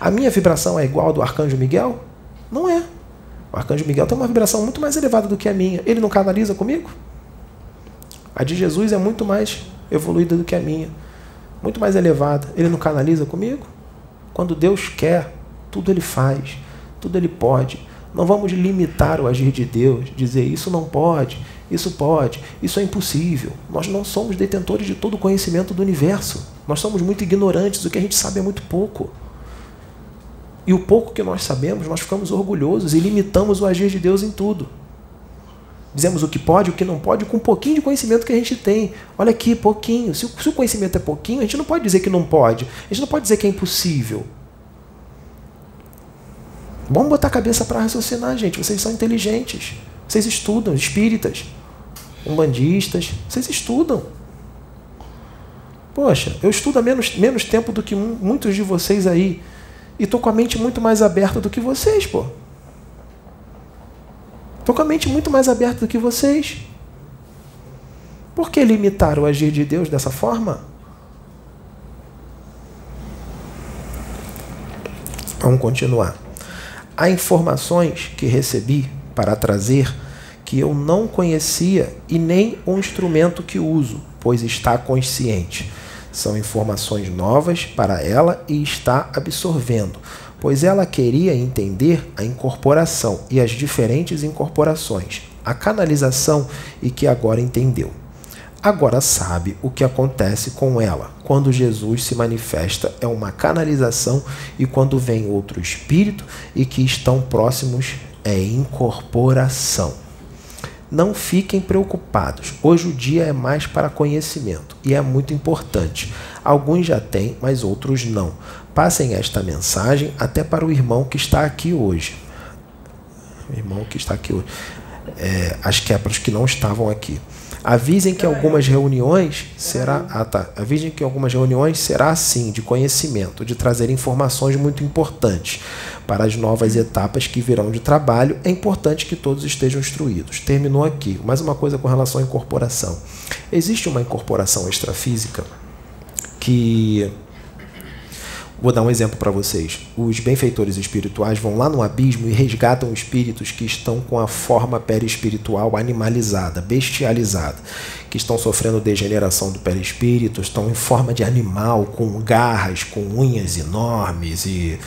A minha vibração é igual ao do arcanjo Miguel? Não é. O arcanjo Miguel tem uma vibração muito mais elevada do que a minha. Ele não canaliza comigo? A de Jesus é muito mais evoluída do que a minha. Muito mais elevada. Ele não canaliza comigo? Quando Deus quer, tudo ele faz, tudo ele pode. Não vamos limitar o agir de Deus, dizer isso não pode, isso pode, isso é impossível. Nós não somos detentores de todo o conhecimento do universo. Nós somos muito ignorantes, o que a gente sabe é muito pouco. E o pouco que nós sabemos, nós ficamos orgulhosos e limitamos o agir de Deus em tudo. Dizemos o que pode, o que não pode, com um pouquinho de conhecimento que a gente tem. Olha aqui, pouquinho. Se o, conhecimento é pouquinho, a gente não pode dizer que não pode. A gente não pode dizer que é impossível. Vamos botar a cabeça para raciocinar, gente. Vocês são inteligentes. Vocês estudam, espíritas, umbandistas. Vocês estudam. Poxa, eu estudo há menos, menos tempo do que muitos de vocês aí. E estou com a mente muito mais aberta do que vocês, pô. Estou com a mente muito mais aberta do que vocês. Por que limitar o agir de Deus dessa forma? Vamos continuar. Há informações que recebi para trazer que eu não conhecia e nem o instrumento que uso, pois está consciente. São informações novas para ela e está absorvendo, pois ela queria entender a incorporação e as diferentes incorporações, a canalização e que agora entendeu. Agora sabe o que acontece com ela. Quando Jesus se manifesta, é uma canalização, e quando vem outro espírito e que estão próximos, é incorporação. Não fiquem preocupados. Hoje o dia é mais para conhecimento e é muito importante. Alguns já têm, mas outros não. Passem esta mensagem até para o irmão que está aqui hoje. Irmão que está aqui hoje. É, acho que para os que não estavam aqui. Avisem que algumas reuniões será, ah tá, avisem que algumas reuniões será assim, de conhecimento, de trazer informações muito importantes para as novas etapas que virão de trabalho. É importante que todos estejam instruídos. Terminou aqui. Mais uma coisa com relação à incorporação. Existe uma incorporação extrafísica que Vou dar um exemplo para vocês. Os benfeitores espirituais vão lá no abismo e resgatam espíritos que estão com a forma perispiritual animalizada, bestializada, que estão sofrendo degeneração do perispírito, estão em forma de animal, com garras, com unhas enormes e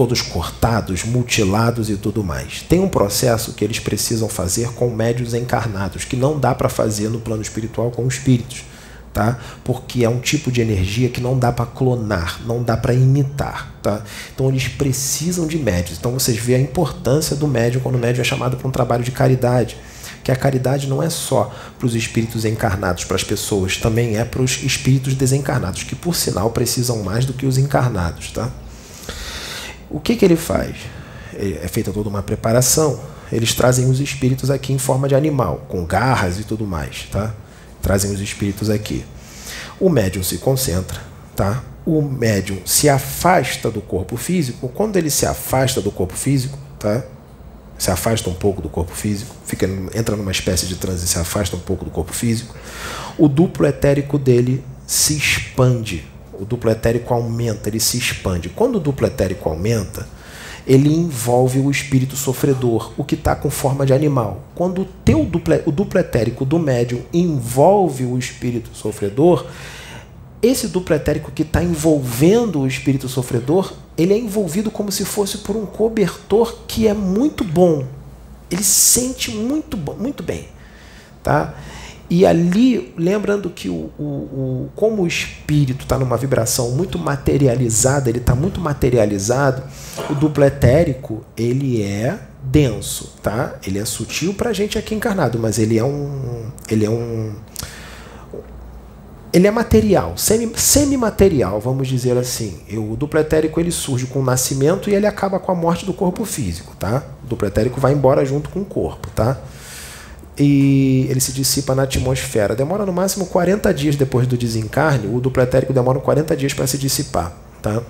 todos cortados, mutilados e tudo mais. Tem um processo que eles precisam fazer com médios encarnados, que não dá para fazer no plano espiritual com espíritos tá? Porque é um tipo de energia que não dá para clonar, não dá para imitar, tá? Então eles precisam de médios. Então vocês vê a importância do médium quando o médium é chamado para um trabalho de caridade. Que a caridade não é só para os espíritos encarnados, para as pessoas, também é para os espíritos desencarnados, que por sinal precisam mais do que os encarnados, tá? O que que ele faz? É feita toda uma preparação. Eles trazem os espíritos aqui em forma de animal, com garras e tudo mais, tá? trazem os espíritos aqui. O médium se concentra, tá? O médium se afasta do corpo físico. Quando ele se afasta do corpo físico, tá? Se afasta um pouco do corpo físico, fica entra numa espécie de transe, se afasta um pouco do corpo físico. O duplo etérico dele se expande. O duplo etérico aumenta, ele se expande. Quando o duplo etérico aumenta, ele envolve o espírito sofredor, o que está com forma de animal. Quando o teu duplo, o duplo etérico do médium envolve o espírito sofredor, esse duplo etérico que está envolvendo o espírito sofredor, ele é envolvido como se fosse por um cobertor que é muito bom. Ele sente muito, muito bem. Tá? E ali, lembrando que o, o, o como o espírito está numa vibração muito materializada, ele está muito materializado, o duplo etérico, ele é denso, tá? Ele é sutil para a gente aqui encarnado, mas ele é um, ele é um, ele é material, semi, semi-material, vamos dizer assim. O duplo etérico ele surge com o nascimento e ele acaba com a morte do corpo físico, tá? O duplo etérico vai embora junto com o corpo, tá? E ele se dissipa na atmosfera. Demora no máximo 40 dias depois do desencarne, o duplo etérico demora 40 dias para se dissipar. Tá?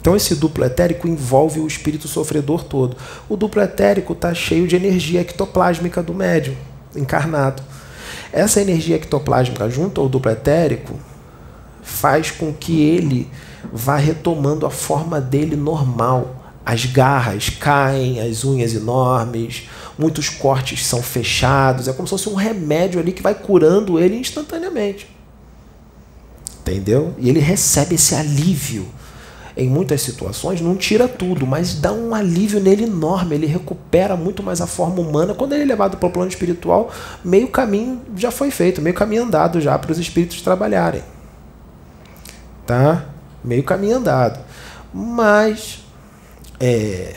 Então esse duplo etérico envolve o espírito sofredor todo. O duplo etérico está cheio de energia ectoplásmica do médium encarnado. Essa energia ectoplásmica junto ao duplo etérico faz com que ele vá retomando a forma dele normal. As garras caem, as unhas enormes, muitos cortes são fechados, é como se fosse um remédio ali que vai curando ele instantaneamente. Entendeu? E ele recebe esse alívio. Em muitas situações, não tira tudo, mas dá um alívio nele enorme. Ele recupera muito mais a forma humana. Quando ele é levado para o plano espiritual, meio caminho já foi feito, meio caminho andado já para os espíritos trabalharem. Tá? Meio caminho andado. Mas é,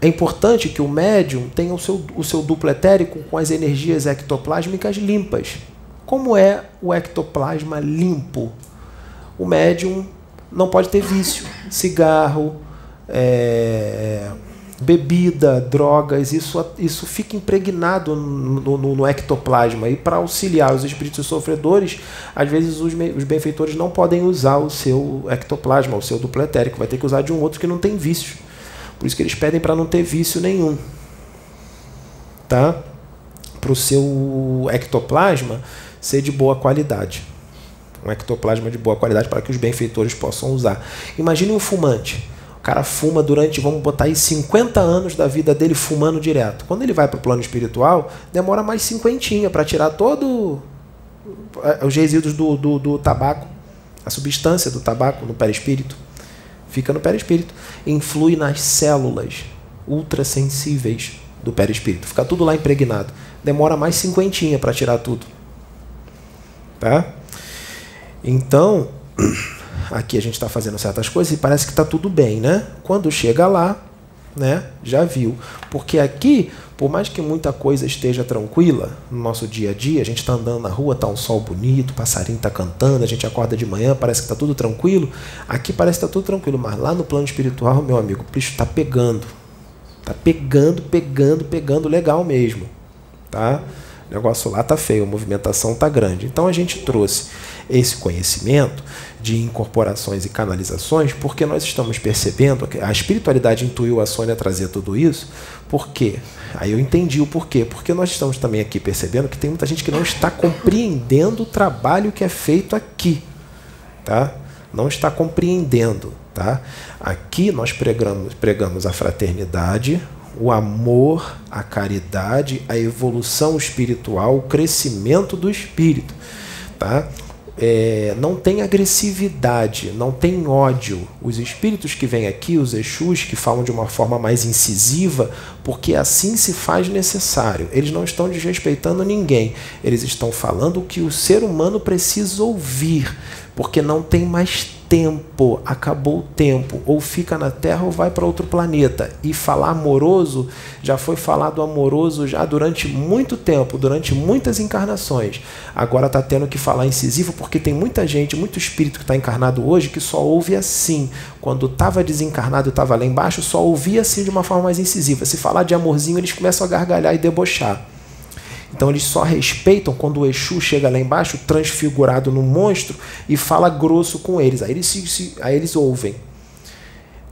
é importante que o médium tenha o seu, o seu duplo etérico com as energias ectoplásmicas limpas. Como é o ectoplasma limpo? O médium não pode ter vício. Cigarro, é, bebida, drogas, isso, isso fica impregnado no, no, no ectoplasma. E para auxiliar os espíritos sofredores, às vezes os, os benfeitores não podem usar o seu ectoplasma, o seu duplo etérico. Vai ter que usar de um outro que não tem vício. Por isso que eles pedem para não ter vício nenhum. Tá? Para o seu ectoplasma ser de boa qualidade. Um ectoplasma de boa qualidade para que os benfeitores possam usar. Imagine um fumante. O cara fuma durante, vamos botar aí, 50 anos da vida dele fumando direto. Quando ele vai para o plano espiritual, demora mais cinquentinha para tirar todo eh, os resíduos do, do, do tabaco, a substância do tabaco no perispírito fica no perispírito, influi nas células ultrassensíveis do perispírito, fica tudo lá impregnado. Demora mais cinquentinha para tirar tudo. Tá? Então, aqui a gente está fazendo certas coisas e parece que está tudo bem, né? Quando chega lá, né, já viu. Porque aqui, por mais que muita coisa esteja tranquila no nosso dia a dia, a gente está andando na rua, tá um sol bonito, o passarinho está cantando, a gente acorda de manhã, parece que está tudo tranquilo. Aqui parece que está tudo tranquilo, mas lá no plano espiritual, meu amigo, o bicho está pegando. Está pegando, pegando, pegando legal mesmo. Tá? O negócio lá tá feio, a movimentação tá grande. Então a gente trouxe esse conhecimento de incorporações e canalizações, porque nós estamos percebendo que a espiritualidade intuiu a Sônia trazer tudo isso, por quê? Aí eu entendi o porquê. Porque nós estamos também aqui percebendo que tem muita gente que não está compreendendo o trabalho que é feito aqui, tá? Não está compreendendo, tá? Aqui nós pregamos, pregamos a fraternidade, o amor, a caridade, a evolução espiritual, o crescimento do espírito, tá? é, não tem agressividade, não tem ódio. Os espíritos que vêm aqui, os Exus, que falam de uma forma mais incisiva, porque assim se faz necessário. Eles não estão desrespeitando ninguém, eles estão falando o que o ser humano precisa ouvir, porque não tem mais tempo, acabou o tempo, ou fica na Terra ou vai para outro planeta. E falar amoroso, já foi falado amoroso já durante muito tempo, durante muitas encarnações. Agora está tendo que falar incisivo porque tem muita gente, muito espírito que está encarnado hoje que só ouve assim. Quando estava desencarnado estava lá embaixo, só ouvia assim de uma forma mais incisiva. Se falar de amorzinho, eles começam a gargalhar e debochar. Então eles só respeitam quando o Exu chega lá embaixo, transfigurado no monstro, e fala grosso com eles. Aí eles, se, se, aí eles ouvem.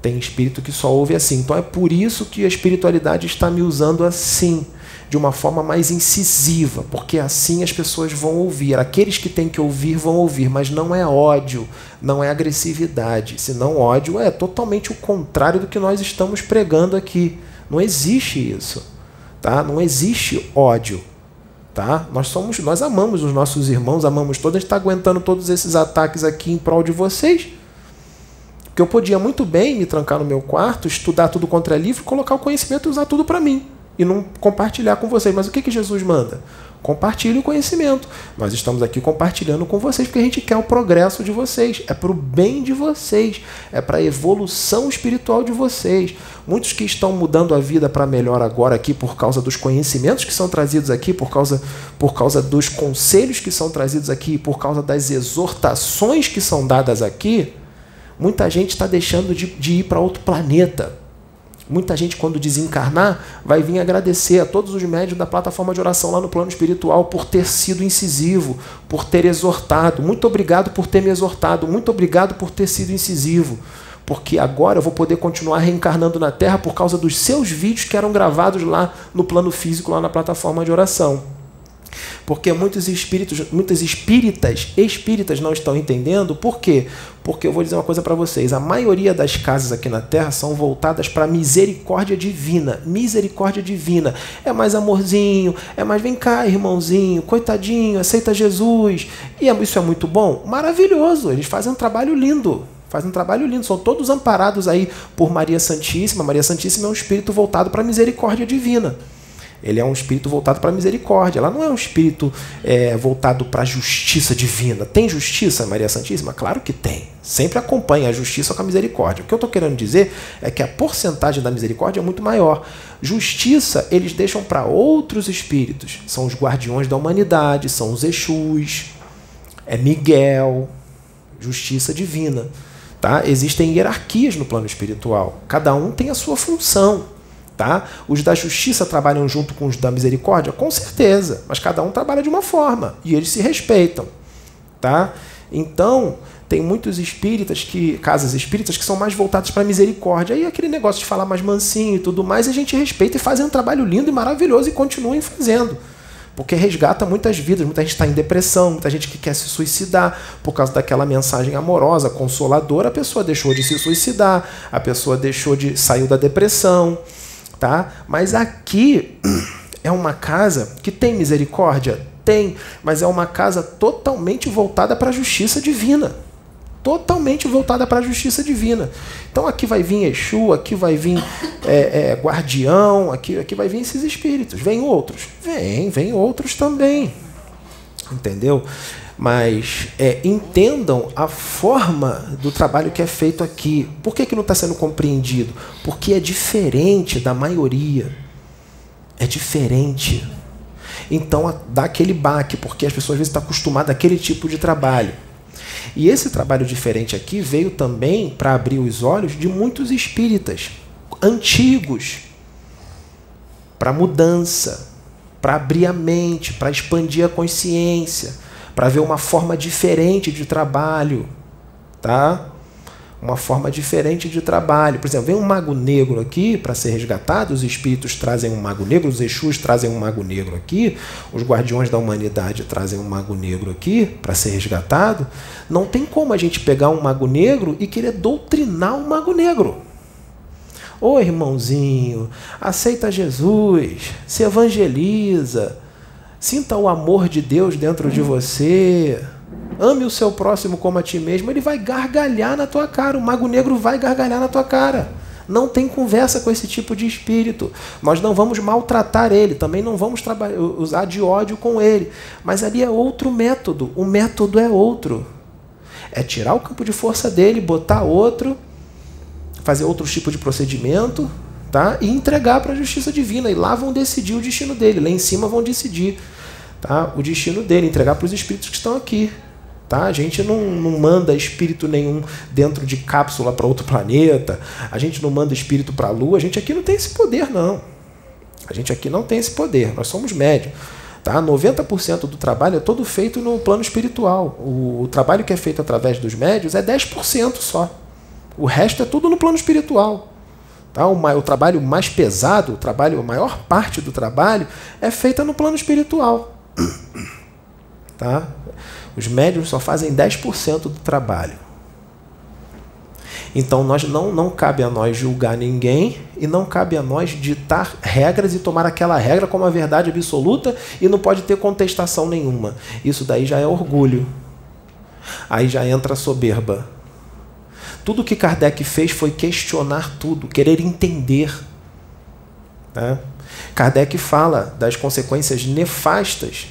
Tem espírito que só ouve assim. Então é por isso que a espiritualidade está me usando assim, de uma forma mais incisiva, porque assim as pessoas vão ouvir. Aqueles que têm que ouvir vão ouvir, mas não é ódio, não é agressividade. Senão ódio é totalmente o contrário do que nós estamos pregando aqui. Não existe isso. Tá? Não existe ódio tá? Nós somos, nós amamos os nossos irmãos, amamos todos, a gente está aguentando todos esses ataques aqui em prol de vocês. Porque eu podia muito bem me trancar no meu quarto, estudar tudo contra livro, colocar o conhecimento e usar tudo para mim. e não compartilhar com vocês. Mas o que, que Jesus manda? Compartilhe o conhecimento. Nós estamos aqui compartilhando com vocês porque a gente quer o progresso de vocês. É para o bem de vocês. É para a evolução espiritual de vocês. Muitos que estão mudando a vida para melhor agora aqui por causa dos conhecimentos que são trazidos aqui, por causa, por causa dos conselhos que são trazidos aqui, por causa das exortações que são dadas aqui. Muita gente está deixando de, de ir para outro planeta Muita gente, quando desencarnar, vai vir agradecer a todos os médios da plataforma de oração lá no plano espiritual por ter sido incisivo, por ter exortado. Muito obrigado por ter me exortado, muito obrigado por ter sido incisivo. Porque agora eu vou poder continuar reencarnando na Terra por causa dos seus vídeos que eram gravados lá no plano físico, lá na plataforma de oração. Porque muitos espíritos, muitas espíritas, espíritas não estão entendendo. Por quê? Porque eu vou dizer uma coisa para vocês: a maioria das casas aqui na Terra são voltadas para misericórdia divina. Misericórdia divina. É mais amorzinho, é mais vem cá, irmãozinho, coitadinho, aceita Jesus. E é, isso é muito bom? Maravilhoso. Eles fazem um trabalho lindo fazem um trabalho lindo, são todos amparados aí por Maria Santíssima. Maria Santíssima é um espírito voltado para a misericórdia divina. Ele é um espírito voltado para a misericórdia. Ela não é um espírito é, voltado para a justiça divina. Tem justiça, Maria Santíssima? Claro que tem. Sempre acompanha a justiça com a misericórdia. O que eu estou querendo dizer é que a porcentagem da misericórdia é muito maior. Justiça eles deixam para outros espíritos. São os guardiões da humanidade, são os Exus, é Miguel, justiça divina. Tá? Existem hierarquias no plano espiritual. Cada um tem a sua função. Tá? Os da justiça trabalham junto com os da misericórdia? Com certeza, mas cada um trabalha de uma forma e eles se respeitam. Tá? Então, tem muitos espíritas que casas espíritas que são mais voltadas para misericórdia. Aí aquele negócio de falar mais mansinho e tudo mais, a gente respeita e fazem um trabalho lindo e maravilhoso e continuem fazendo. Porque resgata muitas vidas, muita gente está em depressão, muita gente que quer se suicidar por causa daquela mensagem amorosa, consoladora, a pessoa deixou de se suicidar, a pessoa deixou de saiu da depressão tá? Mas aqui é uma casa que tem misericórdia? Tem, mas é uma casa totalmente voltada para a justiça divina. Totalmente voltada para a justiça divina. Então aqui vai vir Exu, aqui vai vir é, é, guardião, aqui, aqui vai vir esses espíritos. Vem outros? Vem, vem outros também. Entendeu? Mas é, entendam a forma do trabalho que é feito aqui. Por que, que não está sendo compreendido? Porque é diferente da maioria. É diferente. Então dá aquele baque, porque as pessoas às vezes estão acostumadas àquele tipo de trabalho. E esse trabalho diferente aqui veio também para abrir os olhos de muitos espíritas antigos para mudança, para abrir a mente, para expandir a consciência para ver uma forma diferente de trabalho, tá? Uma forma diferente de trabalho. Por exemplo, vem um mago negro aqui para ser resgatado, os espíritos trazem um mago negro, os Exus trazem um mago negro aqui, os guardiões da humanidade trazem um mago negro aqui para ser resgatado. Não tem como a gente pegar um mago negro e querer doutrinar um mago negro. Ô irmãozinho, aceita Jesus, se evangeliza, Sinta o amor de Deus dentro de você. Ame o seu próximo como a ti mesmo. Ele vai gargalhar na tua cara. O mago negro vai gargalhar na tua cara. Não tem conversa com esse tipo de espírito. Nós não vamos maltratar ele, também não vamos usar de ódio com ele. Mas ali é outro método. O método é outro. É tirar o campo de força dele, botar outro, fazer outro tipo de procedimento, tá? E entregar para a justiça divina. E lá vão decidir o destino dele. Lá em cima vão decidir tá? o destino dele, entregar para os espíritos que estão aqui. Tá? A gente não, não manda espírito nenhum dentro de cápsula para outro planeta, a gente não manda espírito para a lua, a gente aqui não tem esse poder, não. A gente aqui não tem esse poder, nós somos médios. Tá? 90% do trabalho é todo feito no plano espiritual. O, o trabalho que é feito através dos médios é 10% só. O resto é tudo no plano espiritual. Tá? O, o trabalho mais pesado, o trabalho, a maior parte do trabalho é feita no plano espiritual. Tá? Os médios só fazem 10% do trabalho. Então nós não, não cabe a nós julgar ninguém e não cabe a nós ditar regras e tomar aquela regra como a verdade absoluta e não pode ter contestação nenhuma. Isso daí já é orgulho. Aí já entra a soberba. Tudo que Kardec fez foi questionar tudo, querer entender. Tá? Kardec fala das consequências nefastas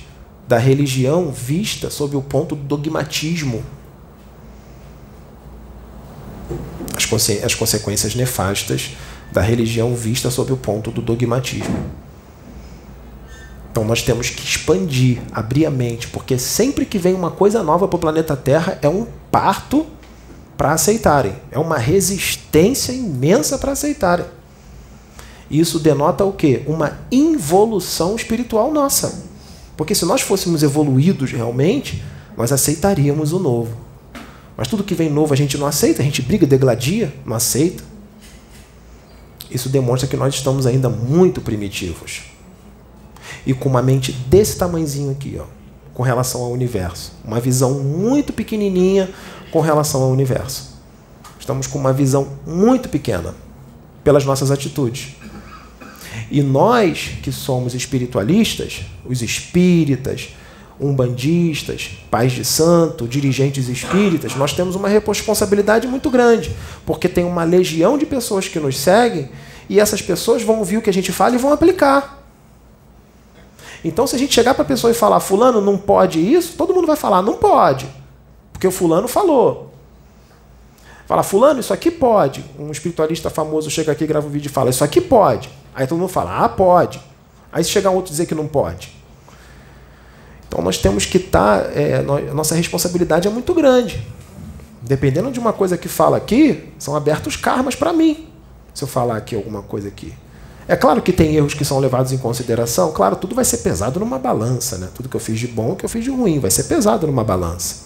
da religião vista sob o ponto do dogmatismo. As, conse as consequências nefastas da religião vista sob o ponto do dogmatismo. Então nós temos que expandir, abrir a mente, porque sempre que vem uma coisa nova para o planeta Terra é um parto para aceitarem, é uma resistência imensa para aceitarem. Isso denota o quê? Uma involução espiritual nossa. Porque se nós fôssemos evoluídos realmente, nós aceitaríamos o novo. Mas tudo que vem novo a gente não aceita, a gente briga, degladia, não aceita. Isso demonstra que nós estamos ainda muito primitivos. E com uma mente desse tamanhozinho aqui, ó, com relação ao universo. Uma visão muito pequenininha com relação ao universo. Estamos com uma visão muito pequena pelas nossas atitudes. E nós que somos espiritualistas, os espíritas, umbandistas, pais de santo, dirigentes espíritas, nós temos uma responsabilidade muito grande, porque tem uma legião de pessoas que nos seguem e essas pessoas vão ouvir o que a gente fala e vão aplicar. Então, se a gente chegar para a pessoa e falar, Fulano não pode isso, todo mundo vai falar, não pode, porque o Fulano falou. Fala, Fulano, isso aqui pode. Um espiritualista famoso chega aqui, grava um vídeo e fala, isso aqui pode. Aí todo mundo fala, ah, pode. Aí se chegar outro dizer que não pode. Então nós temos que estar. Tá, é, nossa responsabilidade é muito grande. Dependendo de uma coisa que fala aqui, são abertos karmas para mim. Se eu falar aqui alguma coisa aqui. É claro que tem erros que são levados em consideração. Claro, tudo vai ser pesado numa balança, né? Tudo que eu fiz de bom, que eu fiz de ruim, vai ser pesado numa balança.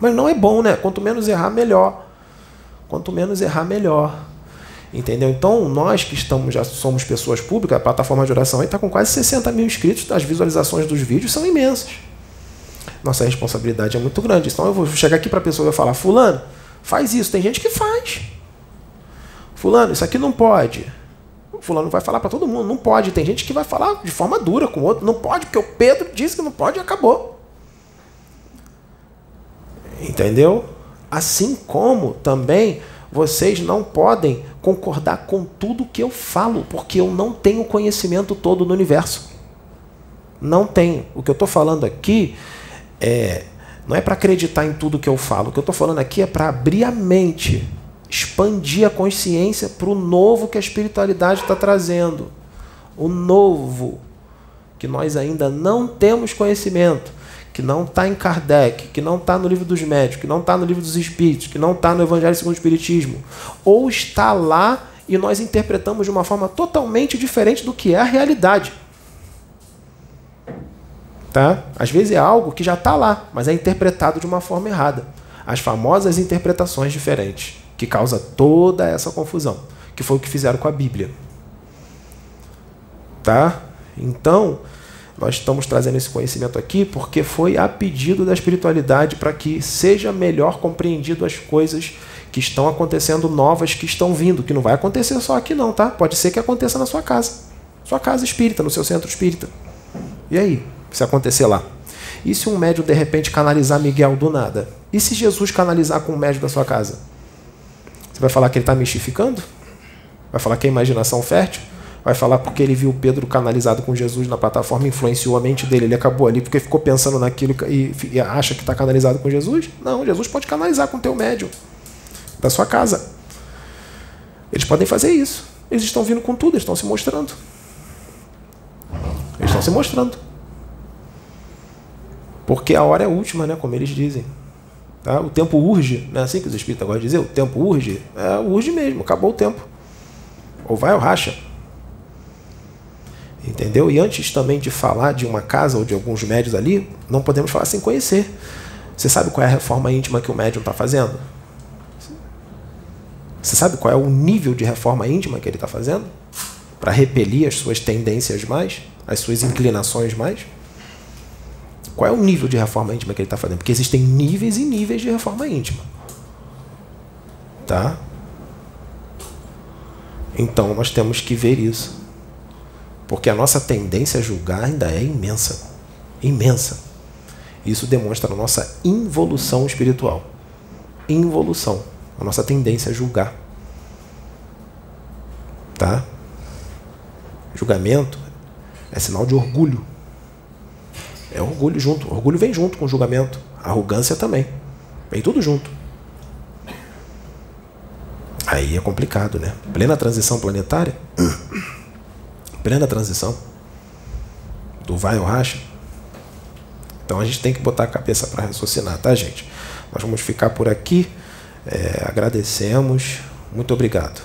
Mas não é bom, né? Quanto menos errar, melhor. Quanto menos errar, melhor. Entendeu? Então, nós que estamos já somos pessoas públicas, a plataforma de oração está com quase 60 mil inscritos, as visualizações dos vídeos são imensas. Nossa responsabilidade é muito grande. Então, eu vou chegar aqui para a pessoa e falar: Fulano, faz isso. Tem gente que faz. Fulano, isso aqui não pode. Fulano vai falar para todo mundo: não pode. Tem gente que vai falar de forma dura com o outro: não pode, porque o Pedro disse que não pode e acabou. Entendeu? Assim como também vocês não podem concordar com tudo que eu falo, porque eu não tenho conhecimento todo do universo. Não tenho. O que eu estou falando aqui é, não é para acreditar em tudo que eu falo. O que eu estou falando aqui é para abrir a mente, expandir a consciência para o novo que a espiritualidade está trazendo. O novo que nós ainda não temos conhecimento que não está em Kardec, que não está no livro dos médicos, que não está no livro dos espíritos, que não está no Evangelho segundo o Espiritismo, ou está lá e nós interpretamos de uma forma totalmente diferente do que é a realidade. Tá? Às vezes é algo que já está lá, mas é interpretado de uma forma errada. As famosas interpretações diferentes, que causa toda essa confusão, que foi o que fizeram com a Bíblia. Tá? Então, nós estamos trazendo esse conhecimento aqui porque foi a pedido da espiritualidade para que seja melhor compreendido as coisas que estão acontecendo novas, que estão vindo, que não vai acontecer só aqui não, tá? Pode ser que aconteça na sua casa. Sua casa espírita, no seu centro espírita. E aí, se acontecer lá? E se um médium de repente canalizar Miguel do nada? E se Jesus canalizar com o médium da sua casa? Você vai falar que ele está mistificando? Vai falar que é imaginação fértil? Vai falar porque ele viu Pedro canalizado com Jesus na plataforma, influenciou a mente dele, ele acabou ali porque ficou pensando naquilo e, e acha que está canalizado com Jesus? Não, Jesus pode canalizar com o teu médium da sua casa. Eles podem fazer isso. Eles estão vindo com tudo, eles estão se mostrando. Eles estão se mostrando. Porque a hora é última, né? Como eles dizem. Tá? O tempo urge, não é assim que os espíritos de dizer? O tempo urge? É, urge mesmo, acabou o tempo. Ou vai ou racha. Entendeu? E antes também de falar de uma casa ou de alguns médios ali, não podemos falar sem conhecer. Você sabe qual é a reforma íntima que o médium está fazendo? Você sabe qual é o nível de reforma íntima que ele está fazendo? Para repelir as suas tendências mais, as suas inclinações mais? Qual é o nível de reforma íntima que ele está fazendo? Porque existem níveis e níveis de reforma íntima. Tá? Então nós temos que ver isso. Porque a nossa tendência a julgar ainda é imensa. Imensa. Isso demonstra a nossa involução espiritual. Involução. A nossa tendência a julgar. Tá? Julgamento É sinal de orgulho. É orgulho junto. Orgulho vem junto com julgamento. Arrogância também. Vem tudo junto. Aí é complicado, né? Plena transição planetária. Plena transição. Do vai ou racha. Então a gente tem que botar a cabeça para raciocinar, tá, gente? Nós vamos ficar por aqui. É, agradecemos. Muito obrigado.